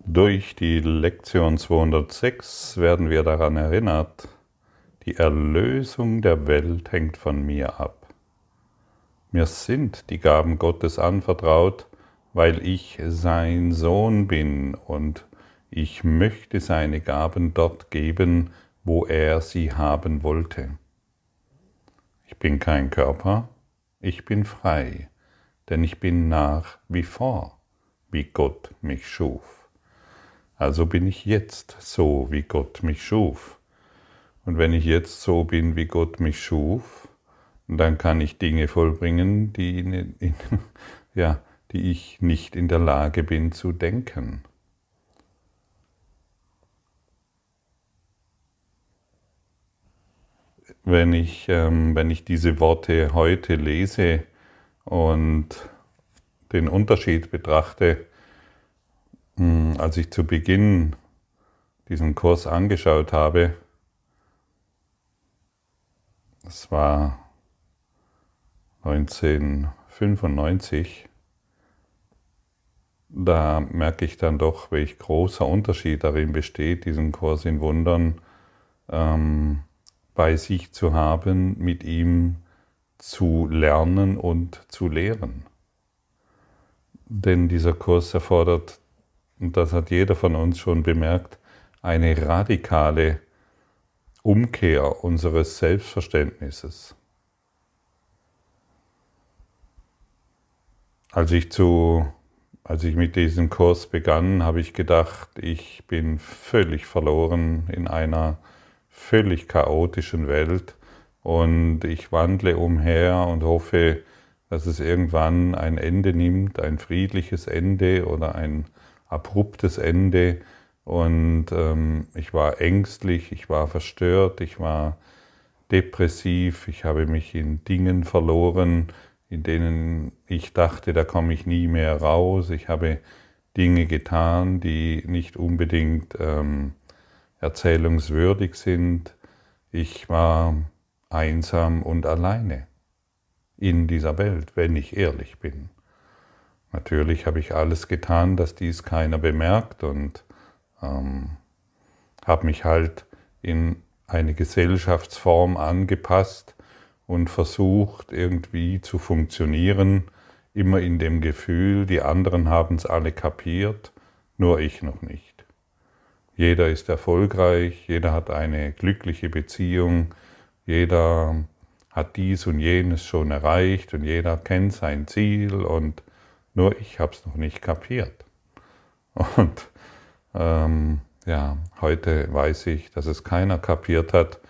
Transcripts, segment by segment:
Durch die Lektion 206 werden wir daran erinnert, die Erlösung der Welt hängt von mir ab. Mir sind die Gaben Gottes anvertraut, weil ich sein Sohn bin und ich möchte seine Gaben dort geben, wo er sie haben wollte. Ich bin kein Körper, ich bin frei, denn ich bin nach wie vor, wie Gott mich schuf. Also bin ich jetzt so, wie Gott mich schuf. Und wenn ich jetzt so bin, wie Gott mich schuf, dann kann ich Dinge vollbringen, die, in, in, ja, die ich nicht in der Lage bin zu denken. Wenn ich, ähm, wenn ich diese Worte heute lese und den Unterschied betrachte, als ich zu Beginn diesen Kurs angeschaut habe, das war 1995, da merke ich dann doch, welch großer Unterschied darin besteht, diesen Kurs in Wundern ähm, bei sich zu haben, mit ihm zu lernen und zu lehren. Denn dieser Kurs erfordert und das hat jeder von uns schon bemerkt, eine radikale Umkehr unseres Selbstverständnisses. Als ich, zu, als ich mit diesem Kurs begann, habe ich gedacht, ich bin völlig verloren in einer völlig chaotischen Welt und ich wandle umher und hoffe, dass es irgendwann ein Ende nimmt, ein friedliches Ende oder ein abruptes Ende und ähm, ich war ängstlich, ich war verstört, ich war depressiv, ich habe mich in Dingen verloren, in denen ich dachte, da komme ich nie mehr raus. Ich habe Dinge getan, die nicht unbedingt ähm, erzählungswürdig sind. Ich war einsam und alleine in dieser Welt, wenn ich ehrlich bin. Natürlich habe ich alles getan, dass dies keiner bemerkt und ähm, habe mich halt in eine Gesellschaftsform angepasst und versucht irgendwie zu funktionieren, immer in dem Gefühl, die anderen haben es alle kapiert, nur ich noch nicht. Jeder ist erfolgreich, jeder hat eine glückliche Beziehung, jeder hat dies und jenes schon erreicht und jeder kennt sein Ziel und nur ich habe es noch nicht kapiert. Und ähm, ja, heute weiß ich, dass es keiner kapiert hat,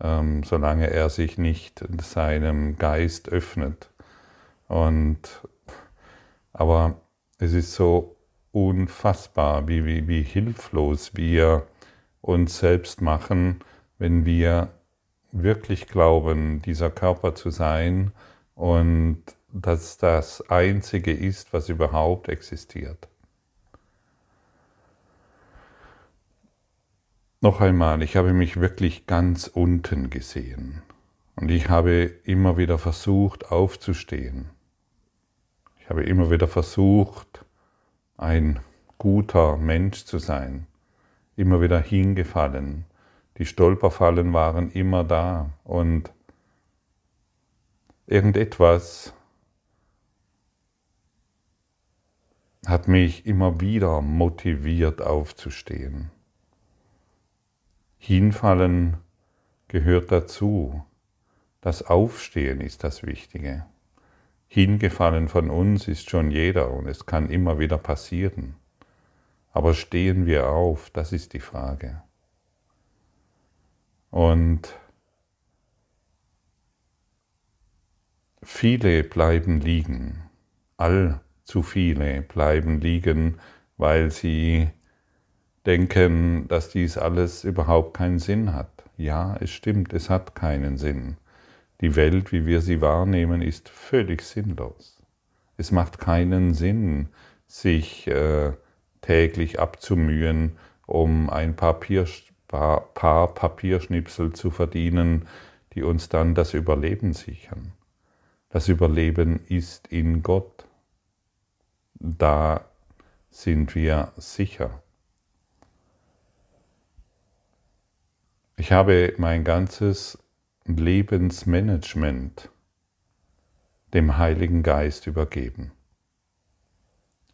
ähm, solange er sich nicht seinem Geist öffnet. Und aber es ist so unfassbar, wie, wie, wie hilflos wir uns selbst machen, wenn wir wirklich glauben, dieser Körper zu sein und dass das Einzige ist, was überhaupt existiert. Noch einmal, ich habe mich wirklich ganz unten gesehen und ich habe immer wieder versucht aufzustehen. Ich habe immer wieder versucht, ein guter Mensch zu sein, immer wieder hingefallen. Die Stolperfallen waren immer da und irgendetwas hat mich immer wieder motiviert aufzustehen. Hinfallen gehört dazu. Das Aufstehen ist das Wichtige. Hingefallen von uns ist schon jeder und es kann immer wieder passieren. Aber stehen wir auf, das ist die Frage. Und viele bleiben liegen. All zu viele bleiben liegen, weil sie denken, dass dies alles überhaupt keinen Sinn hat. Ja, es stimmt, es hat keinen Sinn. Die Welt, wie wir sie wahrnehmen, ist völlig sinnlos. Es macht keinen Sinn, sich äh, täglich abzumühen, um ein Papier, paar, paar Papierschnipsel zu verdienen, die uns dann das Überleben sichern. Das Überleben ist in Gott da sind wir sicher. Ich habe mein ganzes Lebensmanagement dem Heiligen Geist übergeben.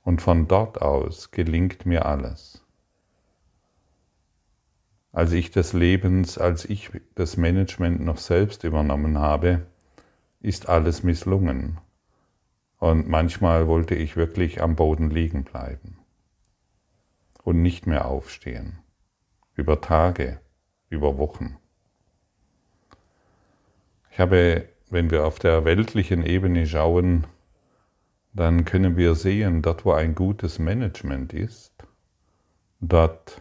Und von dort aus gelingt mir alles. Als ich das Lebens, als ich das Management noch selbst übernommen habe, ist alles misslungen. Und manchmal wollte ich wirklich am Boden liegen bleiben und nicht mehr aufstehen. Über Tage, über Wochen. Ich habe, wenn wir auf der weltlichen Ebene schauen, dann können wir sehen, dort wo ein gutes Management ist, dort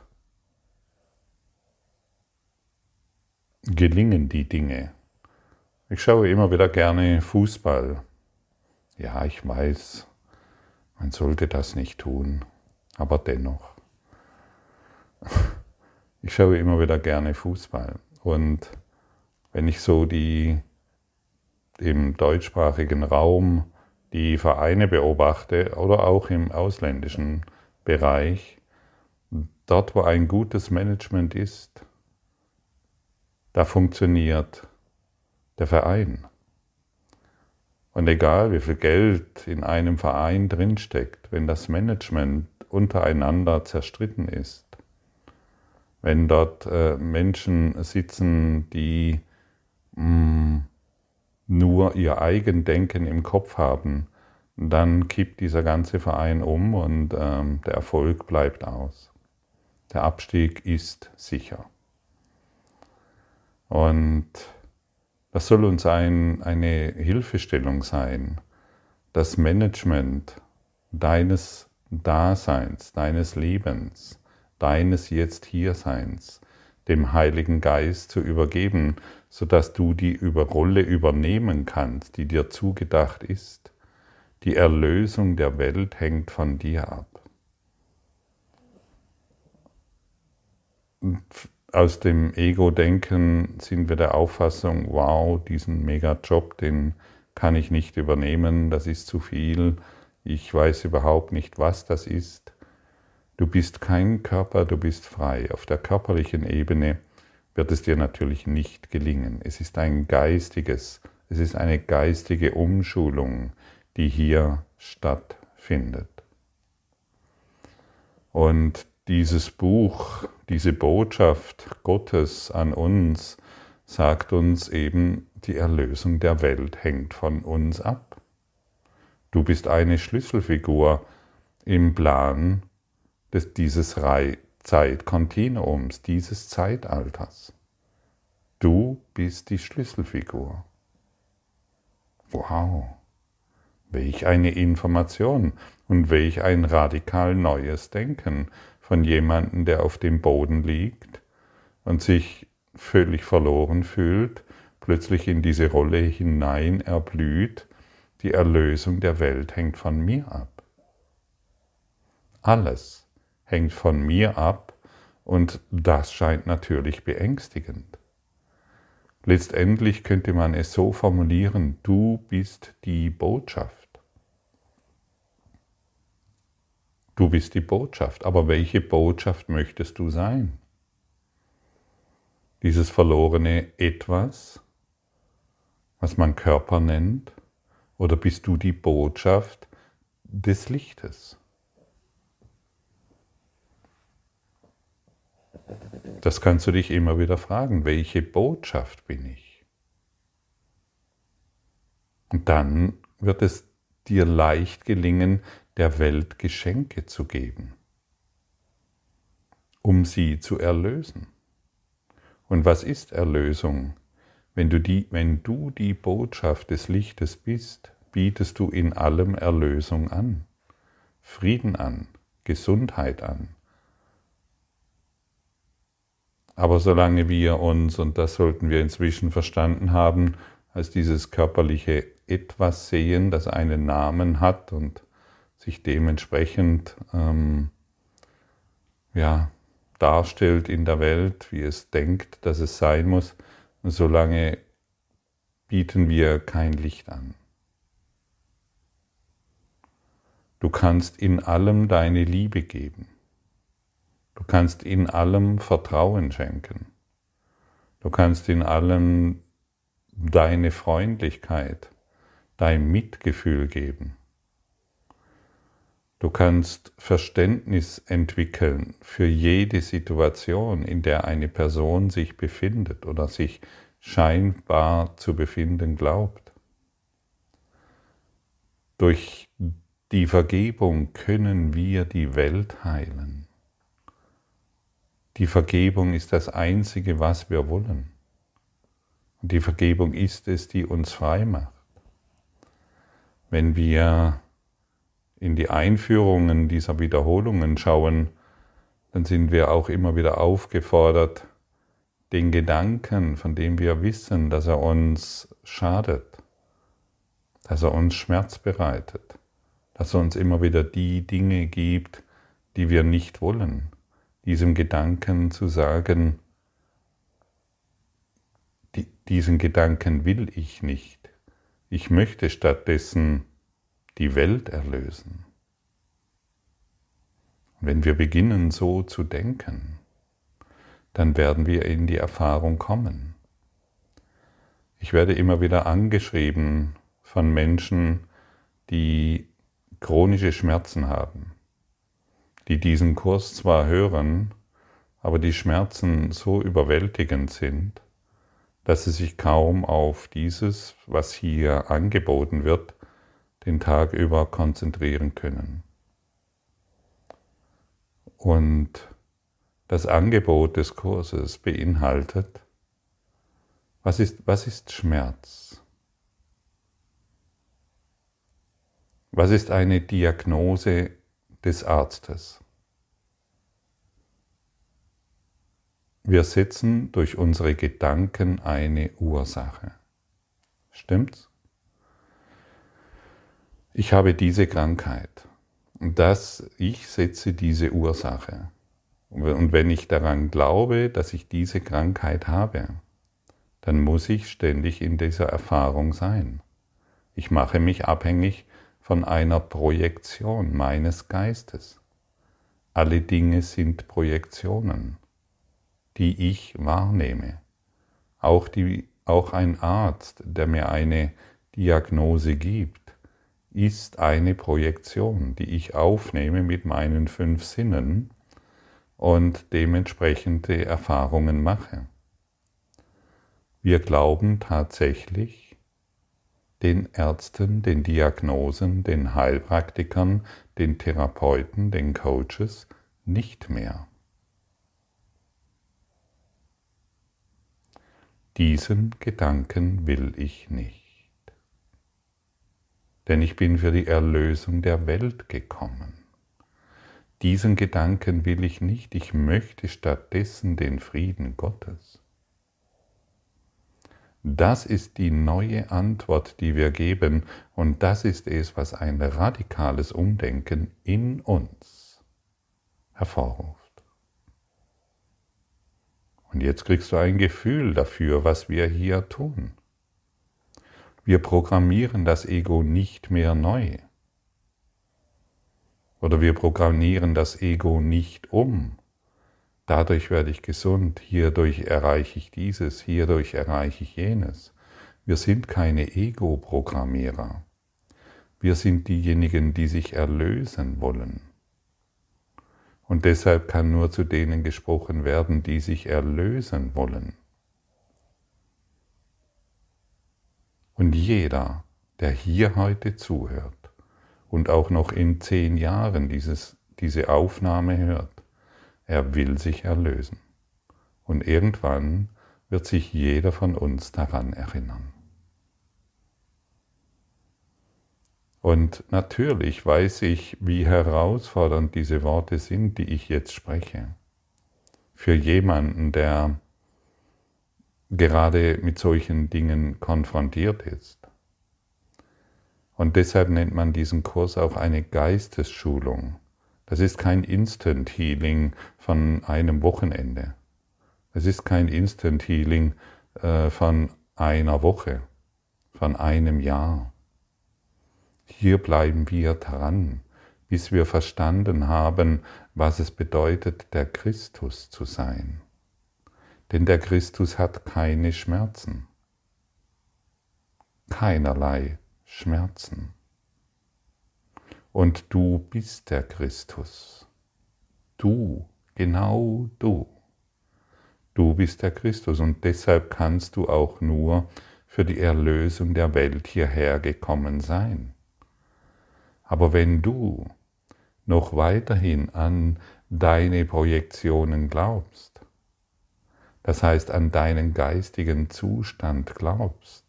gelingen die Dinge. Ich schaue immer wieder gerne Fußball. Ja, ich weiß, man sollte das nicht tun, aber dennoch. Ich schaue immer wieder gerne Fußball und wenn ich so die im deutschsprachigen Raum die Vereine beobachte oder auch im ausländischen Bereich, dort wo ein gutes Management ist, da funktioniert der Verein. Und egal wie viel Geld in einem Verein drinsteckt, wenn das Management untereinander zerstritten ist, wenn dort äh, Menschen sitzen, die mh, mm, nur ihr Eigendenken im Kopf haben, dann kippt dieser ganze Verein um und ähm, der Erfolg bleibt aus. Der Abstieg ist sicher. Und das soll uns ein, eine Hilfestellung sein, das Management deines Daseins, deines Lebens, deines Jetzt Hierseins dem Heiligen Geist zu übergeben, sodass du die Rolle übernehmen kannst, die dir zugedacht ist. Die Erlösung der Welt hängt von dir ab. Aus dem Ego-Denken sind wir der Auffassung, wow, diesen Mega-Job, den kann ich nicht übernehmen, das ist zu viel, ich weiß überhaupt nicht, was das ist. Du bist kein Körper, du bist frei. Auf der körperlichen Ebene wird es dir natürlich nicht gelingen. Es ist ein geistiges, es ist eine geistige Umschulung, die hier stattfindet. Und dieses Buch, diese Botschaft Gottes an uns sagt uns eben, die Erlösung der Welt hängt von uns ab. Du bist eine Schlüsselfigur im Plan des, dieses Zeitkontinuums, dieses Zeitalters. Du bist die Schlüsselfigur. Wow, welch eine Information und welch ein radikal neues Denken von jemandem, der auf dem Boden liegt und sich völlig verloren fühlt, plötzlich in diese Rolle hinein erblüht, die Erlösung der Welt hängt von mir ab. Alles hängt von mir ab und das scheint natürlich beängstigend. Letztendlich könnte man es so formulieren, du bist die Botschaft. Du bist die Botschaft, aber welche Botschaft möchtest du sein? Dieses verlorene Etwas, was man Körper nennt, oder bist du die Botschaft des Lichtes? Das kannst du dich immer wieder fragen, welche Botschaft bin ich? Und dann wird es dir leicht gelingen, der Welt Geschenke zu geben, um sie zu erlösen. Und was ist Erlösung? Wenn du, die, wenn du die Botschaft des Lichtes bist, bietest du in allem Erlösung an, Frieden an, Gesundheit an, aber solange wir uns, und das sollten wir inzwischen verstanden haben, als dieses körperliche Etwas sehen, das einen Namen hat und sich dementsprechend ähm, ja, darstellt in der Welt, wie es denkt, dass es sein muss, solange bieten wir kein Licht an. Du kannst in allem deine Liebe geben. Du kannst in allem Vertrauen schenken. Du kannst in allem deine Freundlichkeit, dein Mitgefühl geben. Du kannst Verständnis entwickeln für jede Situation, in der eine Person sich befindet oder sich scheinbar zu befinden glaubt. Durch die Vergebung können wir die Welt heilen. Die Vergebung ist das Einzige, was wir wollen. Und die Vergebung ist es, die uns frei macht. Wenn wir in die Einführungen dieser Wiederholungen schauen, dann sind wir auch immer wieder aufgefordert, den Gedanken, von dem wir wissen, dass er uns schadet, dass er uns Schmerz bereitet, dass er uns immer wieder die Dinge gibt, die wir nicht wollen, diesem Gedanken zu sagen, diesen Gedanken will ich nicht. Ich möchte stattdessen die Welt erlösen. wenn wir beginnen so zu denken, dann werden wir in die Erfahrung kommen. Ich werde immer wieder angeschrieben von Menschen, die chronische Schmerzen haben, die diesen Kurs zwar hören, aber die Schmerzen so überwältigend sind, dass sie sich kaum auf dieses, was hier angeboten wird, den Tag über konzentrieren können. Und das Angebot des Kurses beinhaltet, was ist, was ist Schmerz? Was ist eine Diagnose des Arztes? Wir setzen durch unsere Gedanken eine Ursache. Stimmt's? Ich habe diese Krankheit und das, ich setze diese Ursache. Und wenn ich daran glaube, dass ich diese Krankheit habe, dann muss ich ständig in dieser Erfahrung sein. Ich mache mich abhängig von einer Projektion meines Geistes. Alle Dinge sind Projektionen, die ich wahrnehme. Auch, die, auch ein Arzt, der mir eine Diagnose gibt, ist eine Projektion, die ich aufnehme mit meinen fünf Sinnen und dementsprechende Erfahrungen mache. Wir glauben tatsächlich den Ärzten, den Diagnosen, den Heilpraktikern, den Therapeuten, den Coaches nicht mehr. Diesen Gedanken will ich nicht denn ich bin für die Erlösung der Welt gekommen. Diesen Gedanken will ich nicht, ich möchte stattdessen den Frieden Gottes. Das ist die neue Antwort, die wir geben, und das ist es, was ein radikales Umdenken in uns hervorruft. Und jetzt kriegst du ein Gefühl dafür, was wir hier tun. Wir programmieren das Ego nicht mehr neu. Oder wir programmieren das Ego nicht um. Dadurch werde ich gesund, hierdurch erreiche ich dieses, hierdurch erreiche ich jenes. Wir sind keine Ego-Programmierer. Wir sind diejenigen, die sich erlösen wollen. Und deshalb kann nur zu denen gesprochen werden, die sich erlösen wollen. Und jeder, der hier heute zuhört und auch noch in zehn Jahren dieses, diese Aufnahme hört, er will sich erlösen. Und irgendwann wird sich jeder von uns daran erinnern. Und natürlich weiß ich, wie herausfordernd diese Worte sind, die ich jetzt spreche. Für jemanden, der gerade mit solchen Dingen konfrontiert ist. Und deshalb nennt man diesen Kurs auch eine Geistesschulung. Das ist kein Instant Healing von einem Wochenende. Es ist kein Instant Healing äh, von einer Woche, von einem Jahr. Hier bleiben wir dran, bis wir verstanden haben, was es bedeutet, der Christus zu sein Denn der Christus hat keine Schmerzen. Keinerlei Schmerzen. Und du bist der Christus. Du, genau du. Du bist der Christus und deshalb kannst du auch nur für die Erlösung der Welt hierher gekommen sein. Aber wenn du noch weiterhin an deine Projektionen glaubst, das heißt an deinen geistigen Zustand glaubst,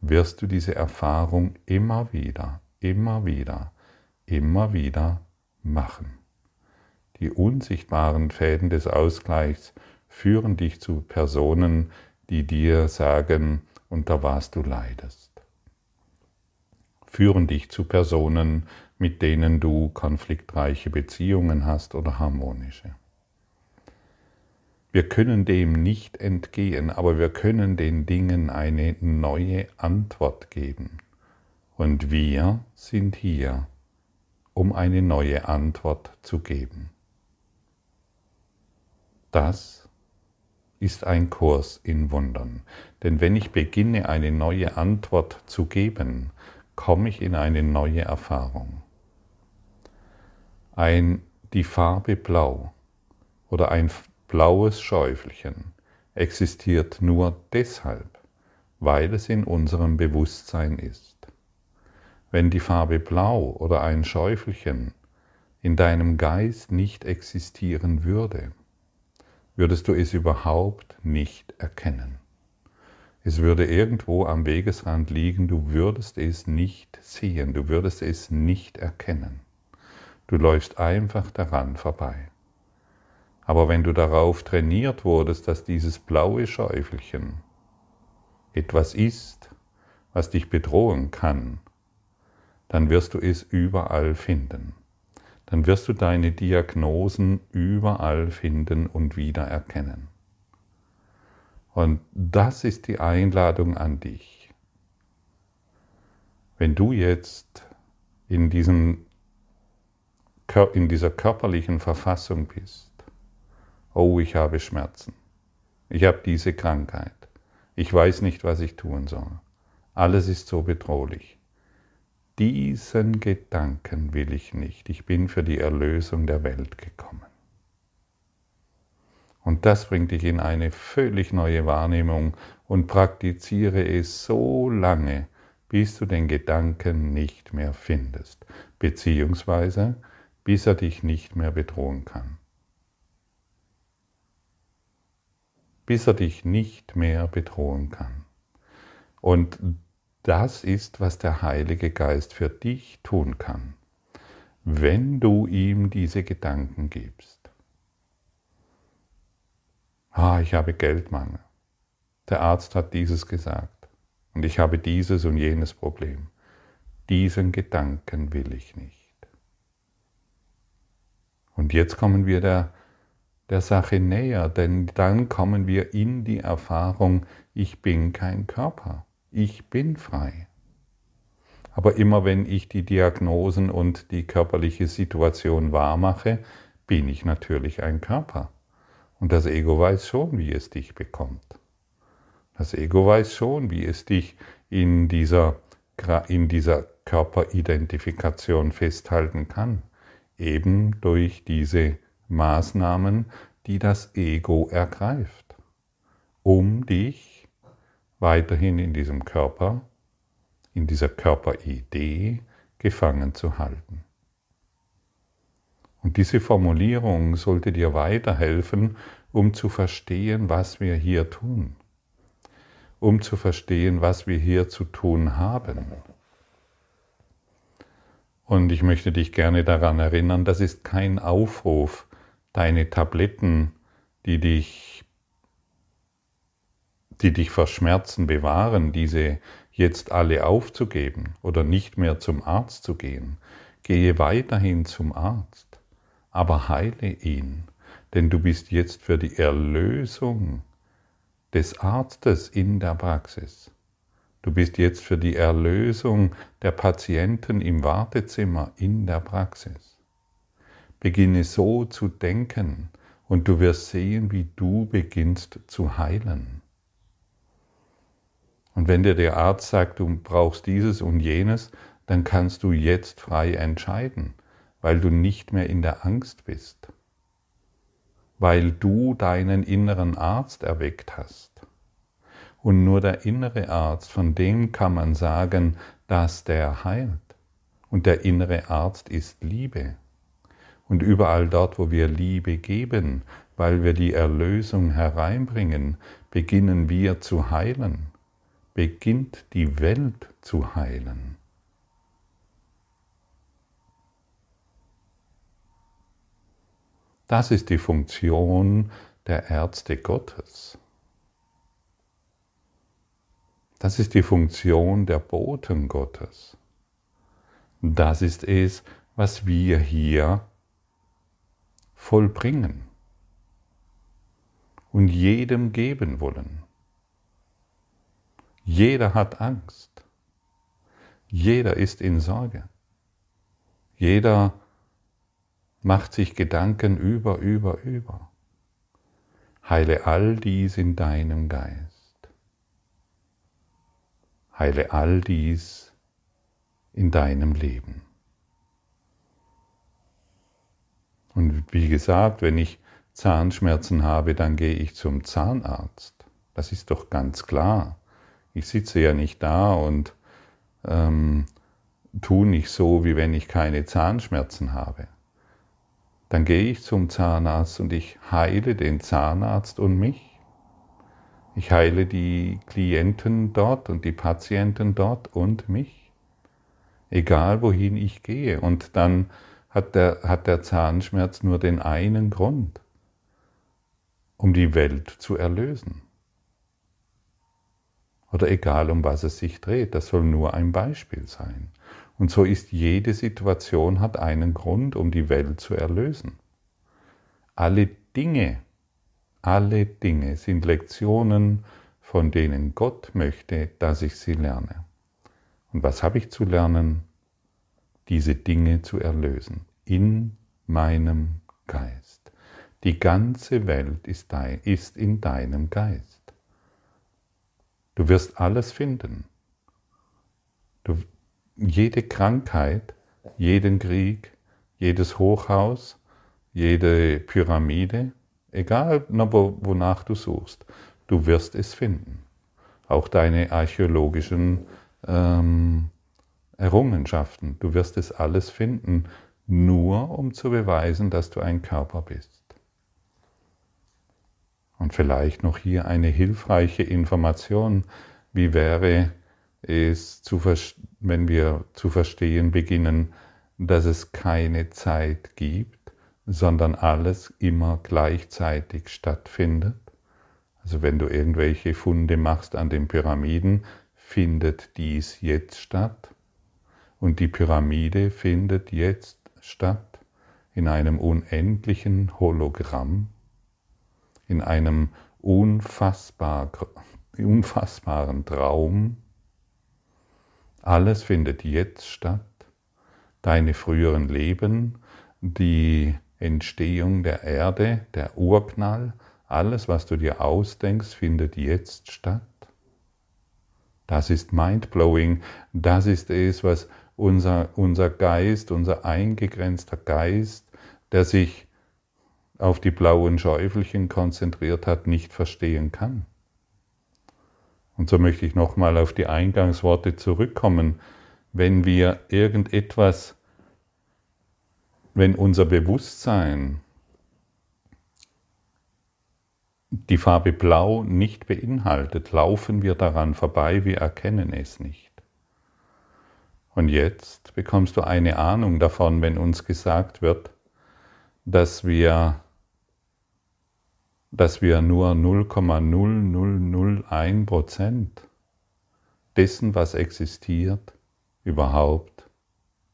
wirst du diese Erfahrung immer wieder, immer wieder, immer wieder machen. Die unsichtbaren Fäden des Ausgleichs führen dich zu Personen, die dir sagen, unter was du leidest. Führen dich zu Personen, mit denen du konfliktreiche Beziehungen hast oder harmonische. Wir können dem nicht entgehen, aber wir können den Dingen eine neue Antwort geben. Und wir sind hier, um eine neue Antwort zu geben. Das ist ein Kurs in Wundern. Denn wenn ich beginne, eine neue Antwort zu geben, komme ich in eine neue Erfahrung. Ein, die Farbe Blau oder ein blaues Schäufelchen existiert nur deshalb, weil es in unserem Bewusstsein ist. Wenn die Farbe Blau oder ein Schäufelchen in deinem Geist nicht existieren würde, würdest du es überhaupt nicht erkennen. Es würde irgendwo am Wegesrand liegen, du würdest es nicht sehen, du würdest es nicht erkennen. Du läufst einfach daran vorbei. Aber wenn du darauf trainiert wurdest, dass dieses blaue Schäufelchen etwas ist, was dich bedrohen kann, dann wirst du es überall finden. Dann wirst du deine Diagnosen überall finden und wiedererkennen. Und das ist die Einladung an dich. Wenn du jetzt in, diesem, in dieser körperlichen Verfassung bist, oh, ich habe Schmerzen, ich habe diese Krankheit, ich weiß nicht, was ich tun soll, alles ist so bedrohlich. Diesen Gedanken will ich nicht, ich bin für die Erlösung der Welt gekommen. Und das bringt dich in eine völlig neue Wahrnehmung und praktiziere es so lange, bis du den Gedanken nicht mehr findest, beziehungsweise bis er dich nicht mehr bedrohen kann. Bis er dich nicht mehr bedrohen kann. Und das ist, was der Heilige Geist für dich tun kann, wenn du ihm diese Gedanken gibst. Ah, ich habe Geldmangel. Der Arzt hat dieses gesagt und ich habe dieses und jenes Problem. Diesen Gedanken will ich nicht. Und jetzt kommen wir der der Sache näher, denn dann kommen wir in die Erfahrung, ich bin kein Körper, ich bin frei. Aber immer wenn ich die Diagnosen und die körperliche Situation wahrmache, bin ich natürlich ein Körper. Und das Ego weiß schon, wie es dich bekommt. Das Ego weiß schon, wie es dich in dieser, in dieser Körperidentifikation festhalten kann. Eben durch diese Maßnahmen, die das Ego ergreift, um dich weiterhin in diesem Körper, in dieser Körperidee gefangen zu halten. Und diese Formulierung sollte dir weiterhelfen, um zu verstehen, was wir hier tun, um zu verstehen, was wir hier zu tun haben. Und ich möchte dich gerne daran erinnern, das ist kein Aufruf, deine Tabletten, die dich, die dich vor Schmerzen bewahren, diese jetzt alle aufzugeben oder nicht mehr zum Arzt zu gehen. Gehe weiterhin zum Arzt, aber heile ihn, denn du bist jetzt für die Erlösung des Arztes in der Praxis. Du bist jetzt für die Erlösung der Patienten im Wartezimmer in der Praxis. Beginne so zu denken Und du wirst sehen, wie du beginnst zu heilen. Und wenn dir der Arzt sagt, du brauchst dieses und jenes, dann kannst du jetzt frei entscheiden, weil du nicht mehr in der Angst bist, weil du deinen inneren Arzt erweckt hast. Und nur der innere Arzt, von dem kann man sagen, dass der heilt. Und der innere Arzt ist Liebe. Und überall dort, wo wir Liebe geben, weil wir die Erlösung hereinbringen, beginnen wir zu heilen, beginnt die Welt zu heilen. Das ist die Funktion der Ärzte Gottes. Das ist die Funktion der Boten Gottes. Das ist es, was wir hier vollbringen und jedem geben wollen. Jeder hat Angst. Jeder ist in Sorge. Jeder macht sich Gedanken über, über, über. Heile all dies in deinem Geist. Heile all dies in deinem Leben. Und wie gesagt, wenn ich Zahnschmerzen habe, dann gehe ich zum Zahnarzt. Das ist doch ganz klar. Ich sitze ja nicht da und ähm, tue nicht so, wie wenn ich keine Zahnschmerzen habe dann gehe ich zum Zahnarzt und ich heile den Zahnarzt und mich. Ich heile die Klienten dort und die Patienten dort und mich. Egal wohin ich gehe. Und dann hat der, hat der Zahnschmerz nur den einen Grund, um die Welt zu erlösen. Oder egal um was es sich dreht, das soll nur ein Beispiel sein. Und so ist jede Situation hat einen Grund, um die Welt zu erlösen. Alle Dinge, alle Dinge sind Lektionen, von denen Gott möchte, dass ich sie lerne. Und was habe ich zu lernen? Diese Dinge zu erlösen in meinem Geist. Die ganze Welt ist, dein, ist in deinem Geist. Du wirst alles finden. Du, jede Krankheit, jeden Krieg, jedes Hochhaus, jede Pyramide, egal wonach du suchst, du wirst es finden. Auch deine archäologischen ähm, Errungenschaften, du wirst es alles finden, nur um zu beweisen, dass du ein Körper bist. Und vielleicht noch hier eine hilfreiche Information, wie wäre es, wenn wir zu verstehen beginnen, dass es keine Zeit gibt, sondern alles immer gleichzeitig stattfindet. Also wenn du irgendwelche Funde machst an den Pyramiden, findet dies jetzt statt und die Pyramide findet jetzt statt in einem unendlichen Hologramm, in einem unfassbar, unfassbaren Traum, alles findet jetzt statt. Deine früheren Leben, die Entstehung der Erde, der Urknall, alles, was du dir ausdenkst, findet jetzt statt. Das ist mindblowing. Das ist es, was unser, unser Geist, unser eingegrenzter Geist, der sich auf die blauen Schäufelchen konzentriert hat, nicht verstehen kann. Und so möchte ich nochmal auf die Eingangsworte zurückkommen. Wenn wir irgendetwas, wenn unser Bewusstsein die Farbe Blau nicht beinhaltet, laufen wir daran vorbei, wir erkennen es nicht. Und jetzt bekommst du eine Ahnung davon, wenn uns gesagt wird, dass wir dass wir nur 0,0001 Prozent dessen, was existiert, überhaupt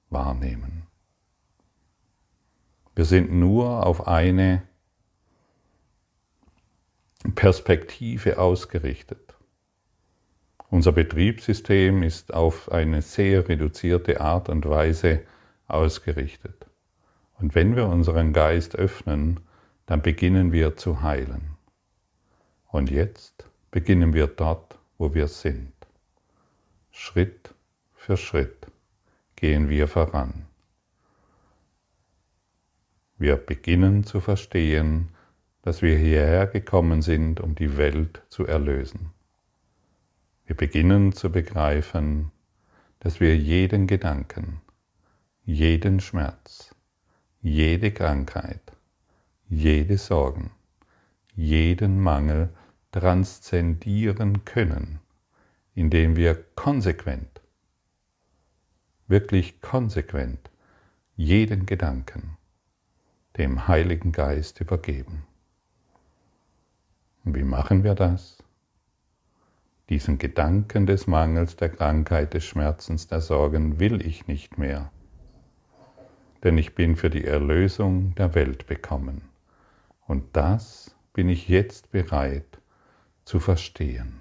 wahrnehmen. Wir sind nur auf eine Perspektive ausgerichtet. Unser Betriebssystem ist auf eine sehr reduzierte Art und Weise ausgerichtet. Und wenn wir unseren Geist öffnen, dann beginnen wir zu heilen. Und jetzt beginnen wir dort, wo wir sind. Schritt für Schritt gehen wir voran. Wir beginnen zu verstehen, dass wir hierher gekommen sind, um die Welt zu erlösen. Wir beginnen zu begreifen, dass wir jeden Gedanken, jeden Schmerz, jede Krankheit, jede Sorgen, jeden Mangel transzendieren können, indem wir konsequent, wirklich konsequent jeden Gedanken dem Heiligen Geist übergeben. Und wie machen wir das? Diesen Gedanken des Mangels, der Krankheit, des Schmerzens, der Sorgen will ich nicht mehr, denn ich bin für die Erlösung der Welt bekommen. Und das bin ich jetzt bereit zu verstehen.